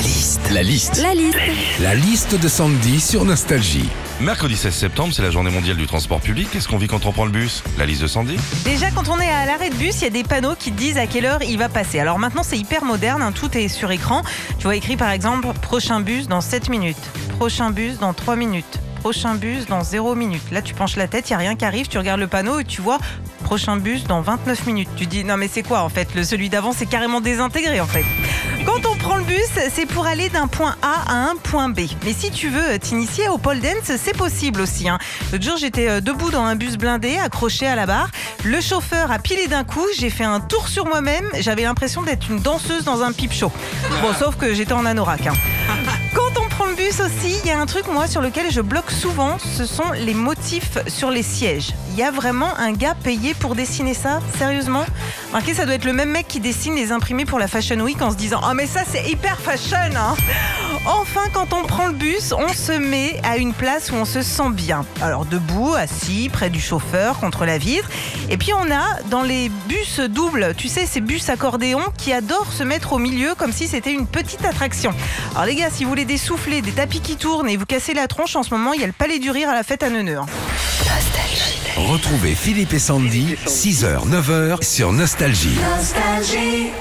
La liste. La liste. La liste. La liste de Sandy sur Nostalgie. Mercredi 16 septembre, c'est la journée mondiale du transport public. Qu'est-ce qu'on vit quand on prend le bus? La liste de Sandy? Déjà, quand on est à l'arrêt de bus, il y a des panneaux qui te disent à quelle heure il va passer. Alors maintenant, c'est hyper moderne, hein, tout est sur écran. Tu vois écrit par exemple prochain bus dans 7 minutes, prochain bus dans 3 minutes, prochain bus dans 0 minutes. Là, tu penches la tête, il n'y a rien qui arrive, tu regardes le panneau et tu vois prochain bus dans 29 minutes. Tu dis non mais c'est quoi en fait? Le celui d'avant c'est carrément désintégré en fait. Quand on prend le bus, c'est pour aller d'un point A à un point B. Mais si tu veux t'initier au pole dance, c'est possible aussi. Hein. L'autre jour, j'étais euh, debout dans un bus blindé, accroché à la barre. Le chauffeur a pilé d'un coup. J'ai fait un tour sur moi-même. J'avais l'impression d'être une danseuse dans un pipe show. Bon, sauf que j'étais en anorak. hein. Quand on prend le bus aussi, il y a un truc moi sur lequel je bloque souvent, ce sont les motifs sur les sièges. Il y a vraiment un gars payé pour dessiner ça Sérieusement? Marquez, ça doit être le même mec qui dessine les imprimés pour la Fashion Week en se disant Oh mais ça c'est hyper fashion hein Enfin, quand on prend le bus, on se met à une place où on se sent bien. Alors debout, assis, près du chauffeur, contre la vitre. Et puis on a dans les bus doubles, tu sais, ces bus accordéons qui adorent se mettre au milieu comme si c'était une petite attraction. Alors les gars, si vous voulez des soufflets, des tapis qui tournent et vous casser la tronche, en ce moment, il y a le Palais du Rire à la fête à Neuneu. Retrouvez Philippe et Sandy, 6h, 9h sur Nostalgie.